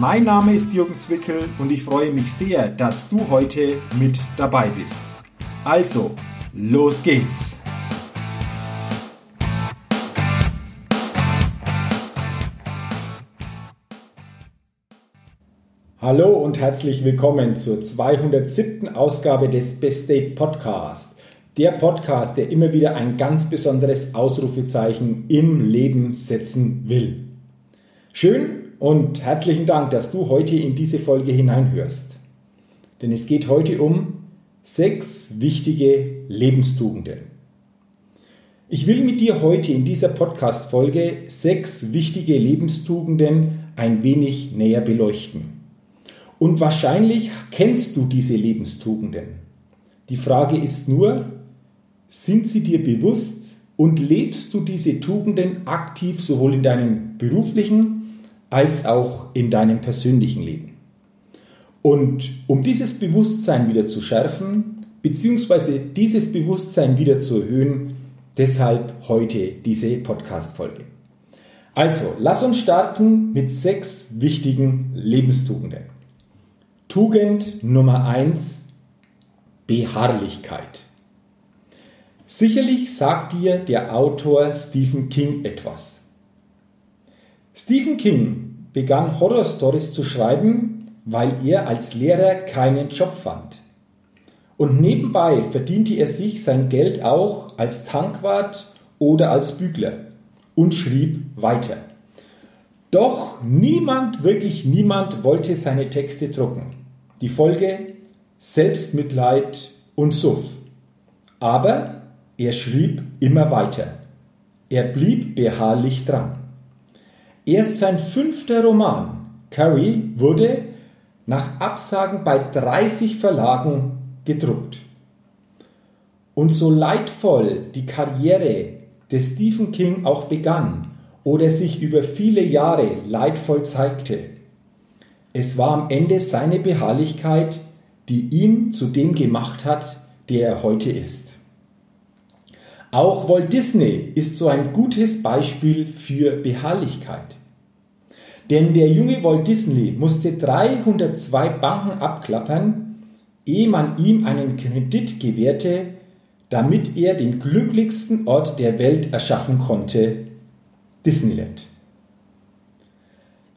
Mein Name ist Jürgen Zwickel und ich freue mich sehr, dass du heute mit dabei bist. Also, los geht's! Hallo und herzlich willkommen zur 207. Ausgabe des Best Date Podcast. Der Podcast, der immer wieder ein ganz besonderes Ausrufezeichen im Leben setzen will. Schön, und herzlichen Dank, dass du heute in diese Folge hineinhörst. Denn es geht heute um sechs wichtige Lebenstugenden. Ich will mit dir heute in dieser Podcast-Folge sechs wichtige Lebenstugenden ein wenig näher beleuchten. Und wahrscheinlich kennst du diese Lebenstugenden. Die Frage ist nur, sind sie dir bewusst und lebst du diese Tugenden aktiv sowohl in deinem beruflichen als auch in deinem persönlichen Leben. Und um dieses Bewusstsein wieder zu schärfen, beziehungsweise dieses Bewusstsein wieder zu erhöhen, deshalb heute diese Podcast-Folge. Also, lass uns starten mit sechs wichtigen Lebenstugenden. Tugend Nummer eins: Beharrlichkeit. Sicherlich sagt dir der Autor Stephen King etwas. Stephen King begann Horrorstories zu schreiben, weil er als Lehrer keinen Job fand. Und nebenbei verdiente er sich sein Geld auch als Tankwart oder als Bügler und schrieb weiter. Doch niemand, wirklich niemand wollte seine Texte drucken. Die Folge Selbstmitleid und Suff. Aber er schrieb immer weiter. Er blieb beharrlich dran. Erst sein fünfter Roman, Carrie, wurde nach Absagen bei 30 Verlagen gedruckt. Und so leidvoll die Karriere des Stephen King auch begann oder sich über viele Jahre leidvoll zeigte, es war am Ende seine Beharrlichkeit, die ihn zu dem gemacht hat, der er heute ist. Auch Walt Disney ist so ein gutes Beispiel für Beharrlichkeit. Denn der junge Walt Disney musste 302 Banken abklappern, ehe man ihm einen Kredit gewährte, damit er den glücklichsten Ort der Welt erschaffen konnte, Disneyland.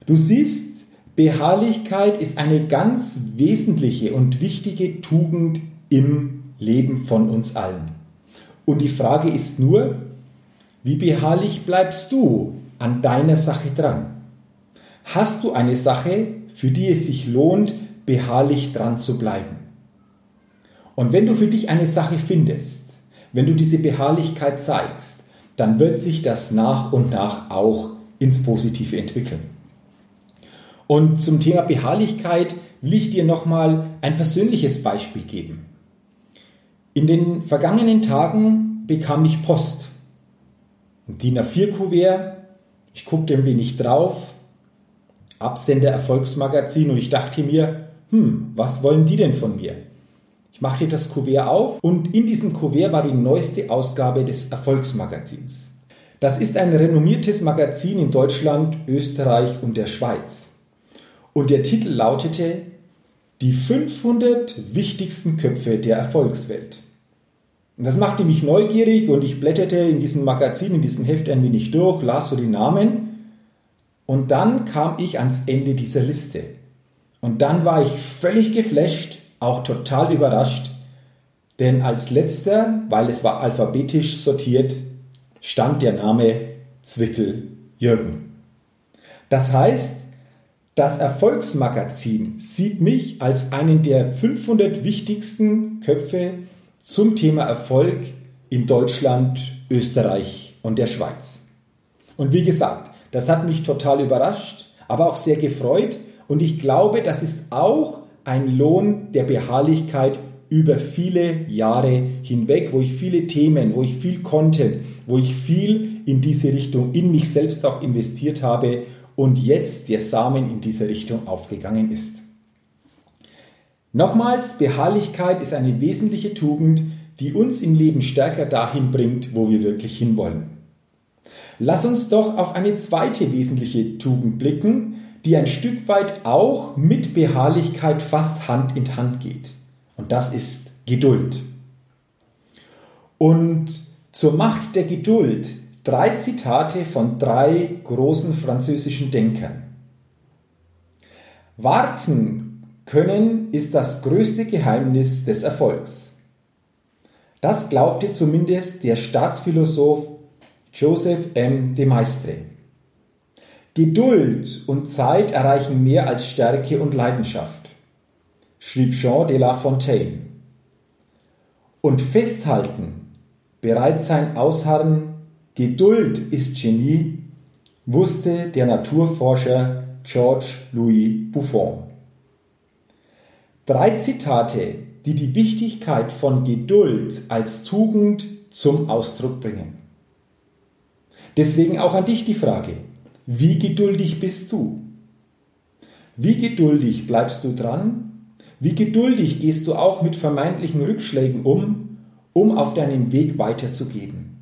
Du siehst, Beharrlichkeit ist eine ganz wesentliche und wichtige Tugend im Leben von uns allen. Und die Frage ist nur, wie beharrlich bleibst du an deiner Sache dran? Hast du eine Sache, für die es sich lohnt, beharrlich dran zu bleiben? Und wenn du für dich eine Sache findest, wenn du diese Beharrlichkeit zeigst, dann wird sich das nach und nach auch ins Positive entwickeln. Und zum Thema Beharrlichkeit will ich dir nochmal ein persönliches Beispiel geben. In den vergangenen Tagen bekam ich Post. Ein DIN A4-Kuvert. Ich guckte ein wenig drauf Absender Erfolgsmagazin und ich dachte mir, hm, was wollen die denn von mir? Ich machte das Kuvert auf und in diesem Kuvert war die neueste Ausgabe des Erfolgsmagazins. Das ist ein renommiertes Magazin in Deutschland, Österreich und der Schweiz. Und der Titel lautete Die 500 wichtigsten Köpfe der Erfolgswelt. Und das machte mich neugierig und ich blätterte in diesem Magazin, in diesem Heft ein wenig durch, las so die Namen und dann kam ich ans Ende dieser Liste. Und dann war ich völlig geflasht, auch total überrascht, denn als letzter, weil es war alphabetisch sortiert, stand der Name Zwickel Jürgen. Das heißt, das Erfolgsmagazin sieht mich als einen der 500 wichtigsten Köpfe zum Thema Erfolg in Deutschland, Österreich und der Schweiz. Und wie gesagt, das hat mich total überrascht, aber auch sehr gefreut. Und ich glaube, das ist auch ein Lohn der Beharrlichkeit über viele Jahre hinweg, wo ich viele Themen, wo ich viel Content, wo ich viel in diese Richtung in mich selbst auch investiert habe und jetzt der Samen in diese Richtung aufgegangen ist. Nochmals, Beharrlichkeit ist eine wesentliche Tugend, die uns im Leben stärker dahin bringt, wo wir wirklich hinwollen. Lass uns doch auf eine zweite wesentliche Tugend blicken, die ein Stück weit auch mit Beharrlichkeit fast Hand in Hand geht. Und das ist Geduld. Und zur Macht der Geduld drei Zitate von drei großen französischen Denkern. Warten können ist das größte Geheimnis des Erfolgs. Das glaubte zumindest der Staatsphilosoph Joseph M. de Maistre. Geduld und Zeit erreichen mehr als Stärke und Leidenschaft, schrieb Jean de La Fontaine. Und festhalten, bereit sein, ausharren, Geduld ist Genie, wusste der Naturforscher George Louis Buffon. Drei Zitate, die die Wichtigkeit von Geduld als Tugend zum Ausdruck bringen. Deswegen auch an dich die Frage, wie geduldig bist du? Wie geduldig bleibst du dran? Wie geduldig gehst du auch mit vermeintlichen Rückschlägen um, um auf deinem Weg weiterzugeben?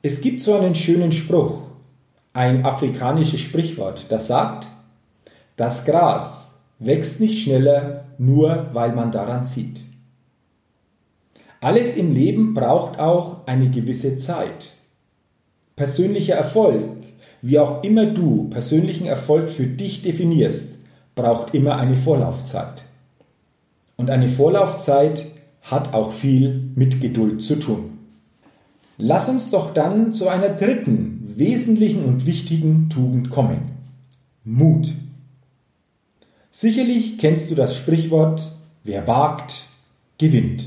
Es gibt so einen schönen Spruch, ein afrikanisches Sprichwort, das sagt, das Gras wächst nicht schneller, nur weil man daran zieht. Alles im Leben braucht auch eine gewisse Zeit. Persönlicher Erfolg wie auch immer du persönlichen Erfolg für dich definierst, braucht immer eine Vorlaufzeit. Und eine Vorlaufzeit hat auch viel mit Geduld zu tun. Lass uns doch dann zu einer dritten wesentlichen und wichtigen Tugend kommen. Mut. Sicherlich kennst du das Sprichwort, wer wagt, gewinnt.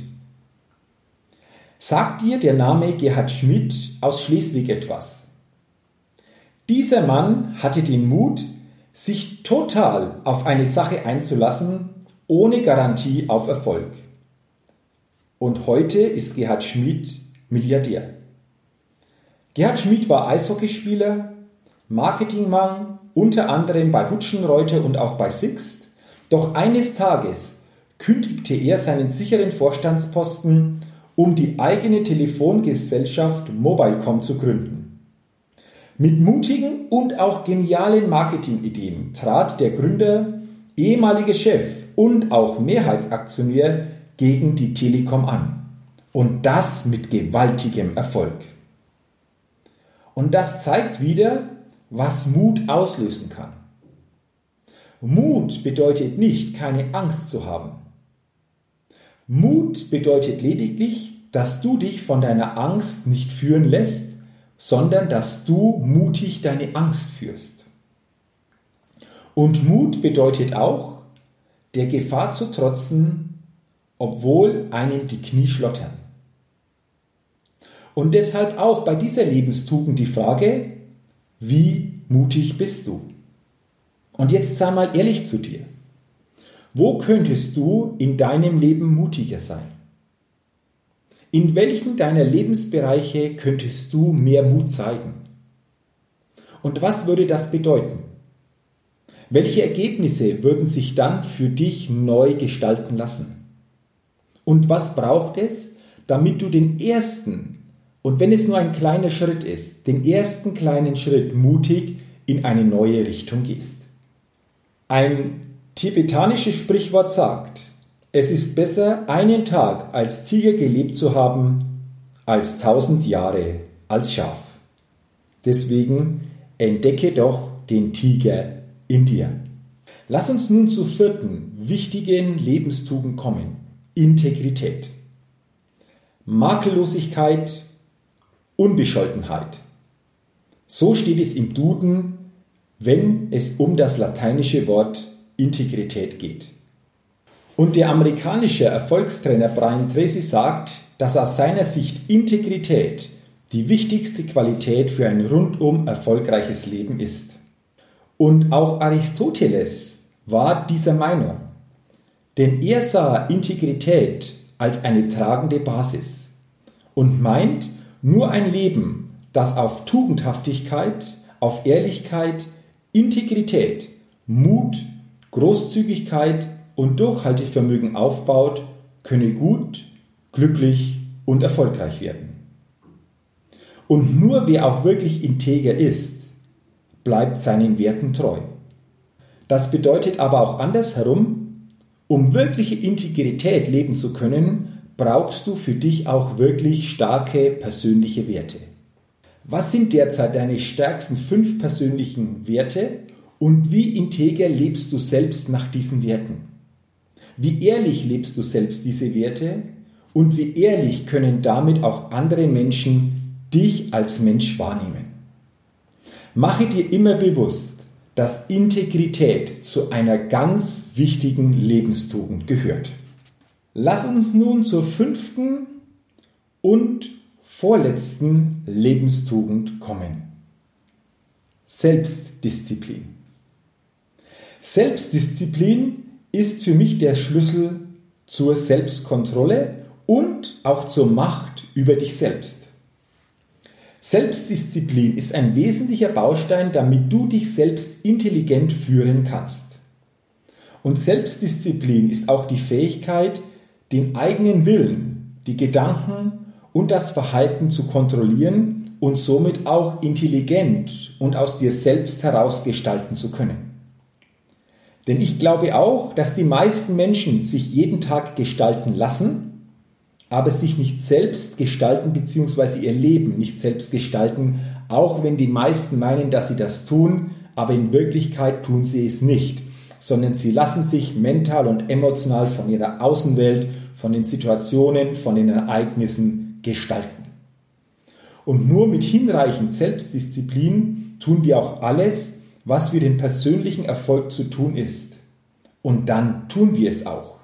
Sagt dir der Name Gerhard Schmidt aus Schleswig etwas? Dieser Mann hatte den Mut, sich total auf eine Sache einzulassen, ohne Garantie auf Erfolg. Und heute ist Gerhard Schmid Milliardär. Gerhard Schmid war Eishockeyspieler, Marketingmann, unter anderem bei Hutschenreuter und auch bei Sixt. Doch eines Tages kündigte er seinen sicheren Vorstandsposten, um die eigene Telefongesellschaft Mobilecom zu gründen. Mit mutigen und auch genialen Marketingideen trat der Gründer, ehemalige Chef und auch Mehrheitsaktionär gegen die Telekom an. Und das mit gewaltigem Erfolg. Und das zeigt wieder, was Mut auslösen kann. Mut bedeutet nicht, keine Angst zu haben. Mut bedeutet lediglich, dass du dich von deiner Angst nicht führen lässt, sondern dass du mutig deine Angst führst. Und Mut bedeutet auch, der Gefahr zu trotzen, obwohl einem die Knie schlottern. Und deshalb auch bei dieser Lebenstugend die Frage, wie mutig bist du? Und jetzt sei mal ehrlich zu dir. Wo könntest du in deinem Leben mutiger sein? In welchen deiner Lebensbereiche könntest du mehr Mut zeigen? Und was würde das bedeuten? Welche Ergebnisse würden sich dann für dich neu gestalten lassen? Und was braucht es, damit du den ersten, und wenn es nur ein kleiner Schritt ist, den ersten kleinen Schritt mutig in eine neue Richtung gehst? Ein tibetanisches Sprichwort sagt, es ist besser, einen Tag als Tiger gelebt zu haben, als tausend Jahre als Schaf. Deswegen entdecke doch den Tiger in dir. Lass uns nun zur vierten wichtigen Lebenstugend kommen. Integrität. Makellosigkeit, Unbescholtenheit. So steht es im Duden, wenn es um das lateinische Wort Integrität geht. Und der amerikanische Erfolgstrainer Brian Tracy sagt, dass aus seiner Sicht Integrität die wichtigste Qualität für ein rundum erfolgreiches Leben ist. Und auch Aristoteles war dieser Meinung. Denn er sah Integrität als eine tragende Basis und meint, nur ein Leben, das auf Tugendhaftigkeit, auf Ehrlichkeit, Integrität, Mut, Großzügigkeit und Durchhaltevermögen aufbaut, könne gut, glücklich und erfolgreich werden. Und nur wer auch wirklich integer ist, bleibt seinen Werten treu. Das bedeutet aber auch andersherum, um wirkliche Integrität leben zu können, brauchst du für dich auch wirklich starke persönliche Werte. Was sind derzeit deine stärksten fünf persönlichen Werte und wie integer lebst du selbst nach diesen Werten? Wie ehrlich lebst du selbst diese Werte und wie ehrlich können damit auch andere Menschen dich als Mensch wahrnehmen? Mache dir immer bewusst, dass Integrität zu einer ganz wichtigen Lebenstugend gehört. Lass uns nun zur fünften und vorletzten Lebenstugend kommen. Selbstdisziplin. Selbstdisziplin ist für mich der Schlüssel zur Selbstkontrolle und auch zur Macht über dich selbst. Selbstdisziplin ist ein wesentlicher Baustein, damit du dich selbst intelligent führen kannst. Und Selbstdisziplin ist auch die Fähigkeit, den eigenen Willen, die Gedanken und das Verhalten zu kontrollieren und somit auch intelligent und aus dir selbst heraus gestalten zu können. Denn ich glaube auch, dass die meisten Menschen sich jeden Tag gestalten lassen, aber sich nicht selbst gestalten bzw. ihr Leben nicht selbst gestalten, auch wenn die meisten meinen, dass sie das tun, aber in Wirklichkeit tun sie es nicht, sondern sie lassen sich mental und emotional von ihrer Außenwelt, von den Situationen, von den Ereignissen gestalten. Und nur mit hinreichend Selbstdisziplin tun wir auch alles, was für den persönlichen Erfolg zu tun ist. Und dann tun wir es auch,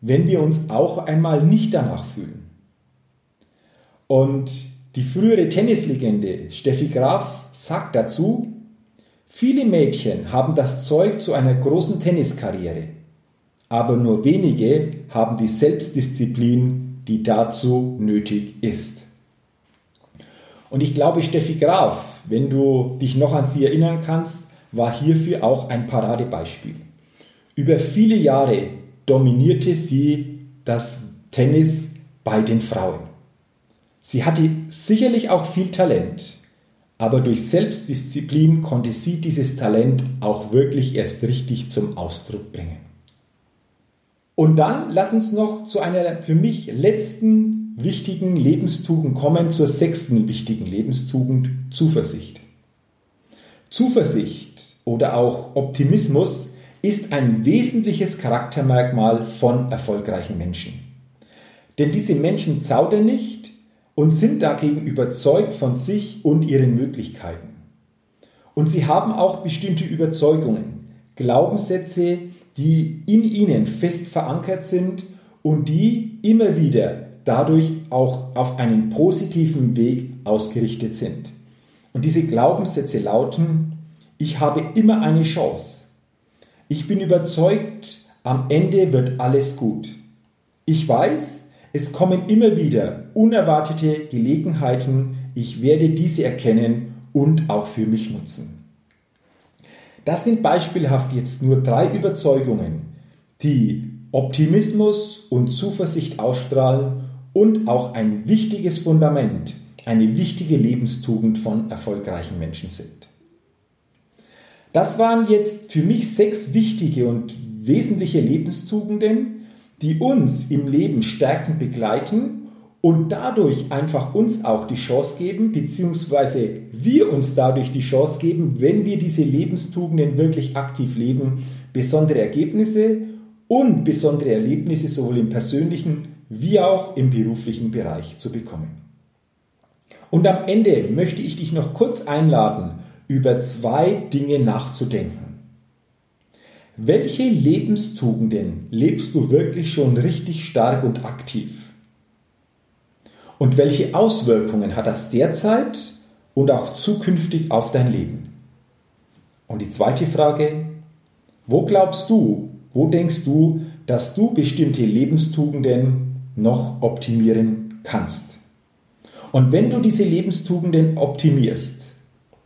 wenn wir uns auch einmal nicht danach fühlen. Und die frühere Tennislegende Steffi Graf sagt dazu, viele Mädchen haben das Zeug zu einer großen Tenniskarriere, aber nur wenige haben die Selbstdisziplin, die dazu nötig ist. Und ich glaube, Steffi Graf, wenn du dich noch an sie erinnern kannst, war hierfür auch ein Paradebeispiel. Über viele Jahre dominierte sie das Tennis bei den Frauen. Sie hatte sicherlich auch viel Talent, aber durch Selbstdisziplin konnte sie dieses Talent auch wirklich erst richtig zum Ausdruck bringen. Und dann lass uns noch zu einer für mich letzten wichtigen Lebenstugend kommen, zur sechsten wichtigen Lebenstugend, Zuversicht. Zuversicht oder auch Optimismus ist ein wesentliches Charaktermerkmal von erfolgreichen Menschen. Denn diese Menschen zaudern nicht und sind dagegen überzeugt von sich und ihren Möglichkeiten. Und sie haben auch bestimmte Überzeugungen, Glaubenssätze, die in ihnen fest verankert sind und die immer wieder dadurch auch auf einen positiven Weg ausgerichtet sind. Und diese Glaubenssätze lauten, ich habe immer eine Chance. Ich bin überzeugt, am Ende wird alles gut. Ich weiß, es kommen immer wieder unerwartete Gelegenheiten, ich werde diese erkennen und auch für mich nutzen. Das sind beispielhaft jetzt nur drei Überzeugungen, die Optimismus und Zuversicht ausstrahlen und auch ein wichtiges Fundament, eine wichtige Lebenstugend von erfolgreichen Menschen sind. Das waren jetzt für mich sechs wichtige und wesentliche Lebenstugenden, die uns im Leben stärkend begleiten und dadurch einfach uns auch die Chance geben, beziehungsweise wir uns dadurch die Chance geben, wenn wir diese Lebenstugenden wirklich aktiv leben, besondere Ergebnisse und besondere Erlebnisse sowohl im persönlichen wie auch im beruflichen Bereich zu bekommen. Und am Ende möchte ich dich noch kurz einladen, über zwei Dinge nachzudenken. Welche Lebenstugenden lebst du wirklich schon richtig stark und aktiv? Und welche Auswirkungen hat das derzeit und auch zukünftig auf dein Leben? Und die zweite Frage, wo glaubst du, wo denkst du, dass du bestimmte Lebenstugenden noch optimieren kannst. Und wenn du diese Lebenstugenden optimierst,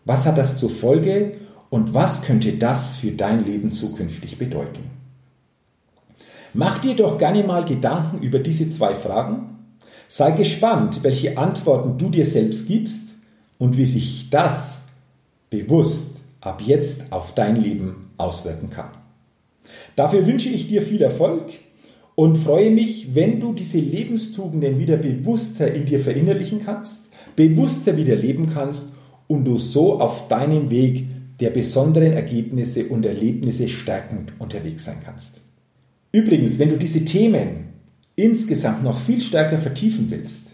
was hat das zur Folge und was könnte das für dein Leben zukünftig bedeuten? Mach dir doch gerne mal Gedanken über diese zwei Fragen. Sei gespannt, welche Antworten du dir selbst gibst und wie sich das bewusst ab jetzt auf dein Leben auswirken kann. Dafür wünsche ich dir viel Erfolg und freue mich, wenn du diese Lebenstugenden wieder bewusster in dir verinnerlichen kannst, bewusster wieder leben kannst und du so auf deinem Weg der besonderen Ergebnisse und Erlebnisse stärkend unterwegs sein kannst. Übrigens, wenn du diese Themen insgesamt noch viel stärker vertiefen willst,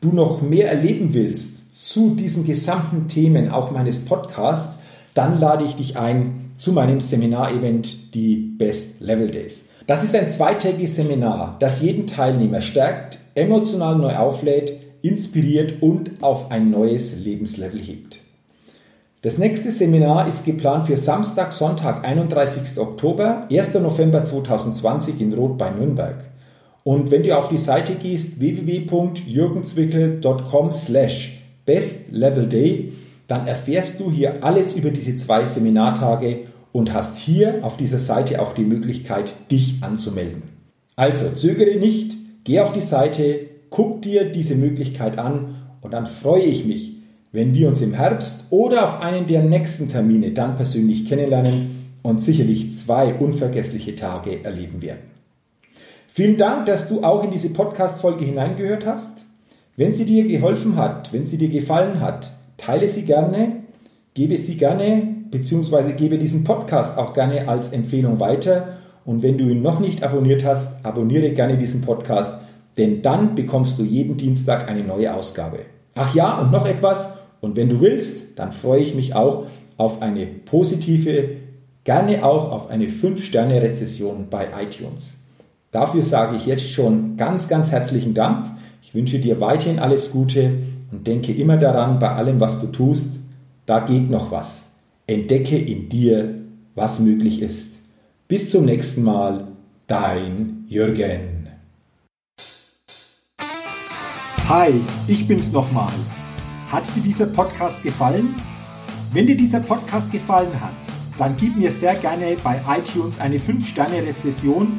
du noch mehr erleben willst zu diesen gesamten Themen auch meines Podcasts, dann lade ich dich ein zu meinem Seminarevent, die Best Level Days. Das ist ein zweitägiges Seminar, das jeden Teilnehmer stärkt, emotional neu auflädt, inspiriert und auf ein neues Lebenslevel hebt. Das nächste Seminar ist geplant für Samstag, Sonntag, 31. Oktober, 1. November 2020 in Rot bei Nürnberg. Und wenn du auf die Seite gehst, www.jürgenzwickel.com slash bestlevelday, dann erfährst du hier alles über diese zwei Seminartage und hast hier auf dieser Seite auch die Möglichkeit, dich anzumelden. Also zögere nicht, geh auf die Seite, guck dir diese Möglichkeit an und dann freue ich mich, wenn wir uns im Herbst oder auf einen der nächsten Termine dann persönlich kennenlernen und sicherlich zwei unvergessliche Tage erleben werden. Vielen Dank, dass du auch in diese Podcast-Folge hineingehört hast. Wenn sie dir geholfen hat, wenn sie dir gefallen hat, teile sie gerne, gebe sie gerne, beziehungsweise gebe diesen Podcast auch gerne als Empfehlung weiter. Und wenn du ihn noch nicht abonniert hast, abonniere gerne diesen Podcast, denn dann bekommst du jeden Dienstag eine neue Ausgabe. Ach ja, und noch etwas. Und wenn du willst, dann freue ich mich auch auf eine positive, gerne auch auf eine 5-Sterne-Rezession bei iTunes. Dafür sage ich jetzt schon ganz, ganz herzlichen Dank. Ich wünsche dir weiterhin alles Gute und denke immer daran, bei allem, was du tust, da geht noch was. Entdecke in dir, was möglich ist. Bis zum nächsten Mal, dein Jürgen. Hi, ich bin's nochmal. Hat dir dieser Podcast gefallen? Wenn dir dieser Podcast gefallen hat, dann gib mir sehr gerne bei iTunes eine 5-Sterne-Rezession